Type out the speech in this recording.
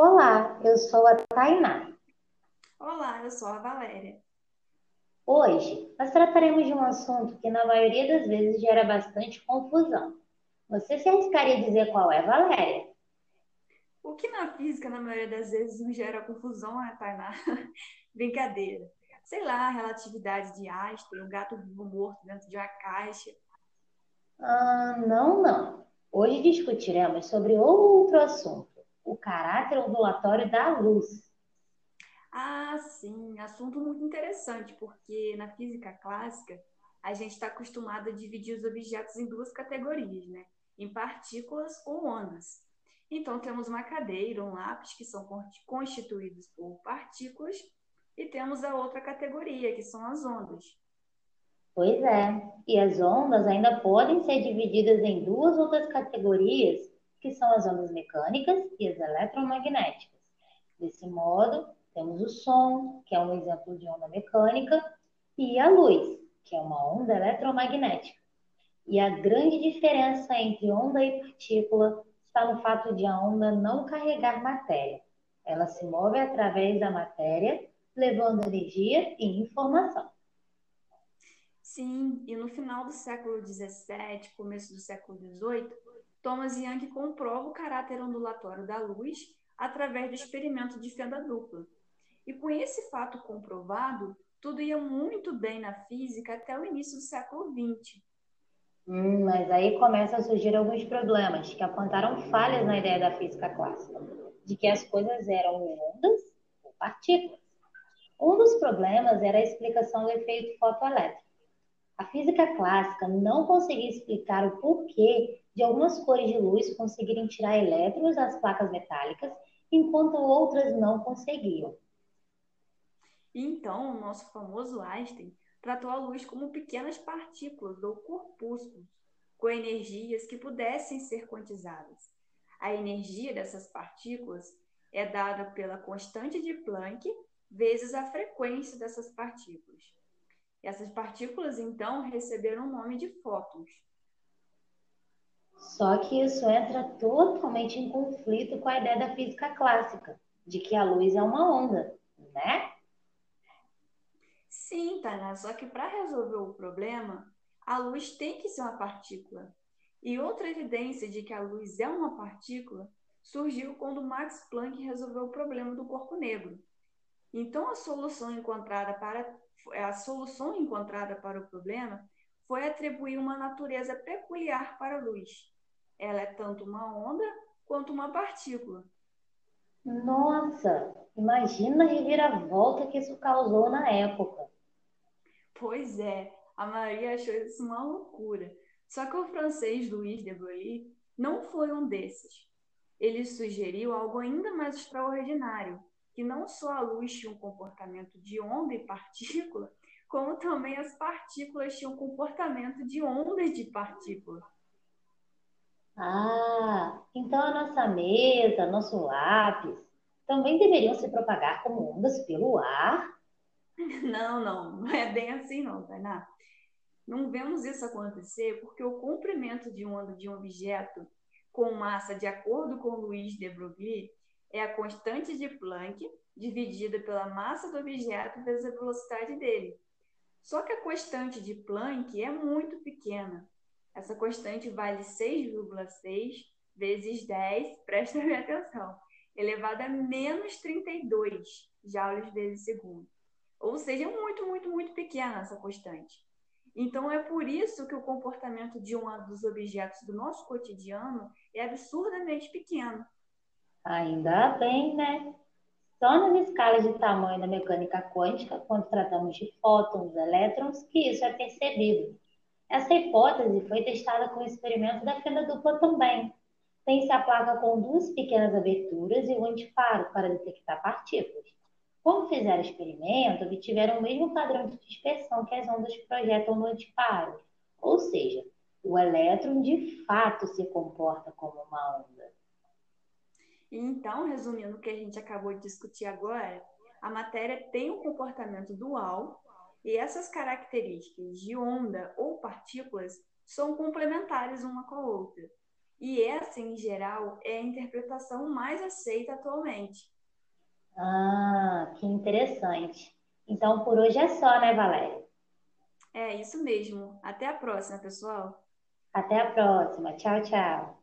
Olá, eu sou a Tainá. Olá, eu sou a Valéria. Hoje nós trataremos de um assunto que na maioria das vezes gera bastante confusão. Você se arriscaria a dizer qual é, Valéria? O que na física na maioria das vezes não gera confusão, é, Tainá? Brincadeira. Sei lá, a relatividade de Einstein, um gato vivo morto dentro de uma caixa. Ah, não, não. Hoje discutiremos sobre outro assunto, o caráter ondulatório da luz. Ah, sim, assunto muito interessante, porque na física clássica a gente está acostumado a dividir os objetos em duas categorias, né? Em partículas ou ondas. Então temos uma cadeira, um lápis, que são constituídos por partículas, e temos a outra categoria, que são as ondas. Pois é, e as ondas ainda podem ser divididas em duas outras categorias, que são as ondas mecânicas e as eletromagnéticas. Desse modo, temos o som, que é um exemplo de onda mecânica, e a luz, que é uma onda eletromagnética. E a grande diferença entre onda e partícula está no fato de a onda não carregar matéria. Ela se move através da matéria, levando energia e informação. Sim, e no final do século XVII, começo do século XVIII, Thomas Young comprova o caráter ondulatório da luz através do experimento de fenda dupla. E com esse fato comprovado, tudo ia muito bem na física até o início do século XX. Hum, mas aí começam a surgir alguns problemas que apontaram falhas na ideia da física clássica, de que as coisas eram ondas ou partículas. Um dos problemas era a explicação do efeito fotoelétrico. A física clássica não conseguia explicar o porquê de algumas cores de luz conseguirem tirar elétrons das placas metálicas, enquanto outras não conseguiam. Então, o nosso famoso Einstein tratou a luz como pequenas partículas ou corpúsculos, com energias que pudessem ser quantizadas. A energia dessas partículas é dada pela constante de Planck vezes a frequência dessas partículas. Essas partículas, então, receberam o nome de fótons. Só que isso entra totalmente em conflito com a ideia da física clássica, de que a luz é uma onda, né? Sim, Tainá, só que para resolver o problema, a luz tem que ser uma partícula. E outra evidência de que a luz é uma partícula surgiu quando Max Planck resolveu o problema do corpo negro. Então, a solução encontrada para a solução encontrada para o problema foi atribuir uma natureza peculiar para a luz. Ela é tanto uma onda quanto uma partícula. Nossa, imagina a reviravolta que isso causou na época. Pois é, a Maria achou isso uma loucura. Só que o francês Louis de Broglie não foi um desses. Ele sugeriu algo ainda mais extraordinário, que não só a luz tinha um comportamento de onda e partícula, como também as partículas tinham comportamento de ondas de partícula. Ah, então a nossa mesa, nosso lápis, também deveriam se propagar como ondas pelo ar? Não, não, não é bem assim não, Tainá. Não vemos isso acontecer porque o comprimento de onda de um objeto com massa, de acordo com Luiz de Broglie, é a constante de Planck dividida pela massa do objeto vezes a velocidade dele. Só que a constante de Planck é muito pequena. Essa constante vale 6,6 vezes 10, presta bem atenção, elevado a menos 32 joules vezes segundo. Ou seja, é muito, muito, muito pequena essa constante. Então, é por isso que o comportamento de um dos objetos do nosso cotidiano é absurdamente pequeno. Ainda bem, né? Só nas escalas de tamanho da mecânica quântica, quando tratamos de fótons, elétrons, que isso é percebido. Essa hipótese foi testada com o experimento da fenda dupla também. Tem-se a placa com duas pequenas aberturas e o antiparo para detectar partículas. Quando fizeram o experimento, obtiveram o mesmo padrão de dispersão que as ondas projetam no antiparo, ou seja, o elétron de fato se comporta como uma onda. Então, resumindo o que a gente acabou de discutir agora, a matéria tem um comportamento dual e essas características de onda ou partículas são complementares uma com a outra. E essa, em geral, é a interpretação mais aceita atualmente. Ah, que interessante. Então, por hoje é só, né, Valéria? É isso mesmo. Até a próxima, pessoal. Até a próxima. Tchau, tchau.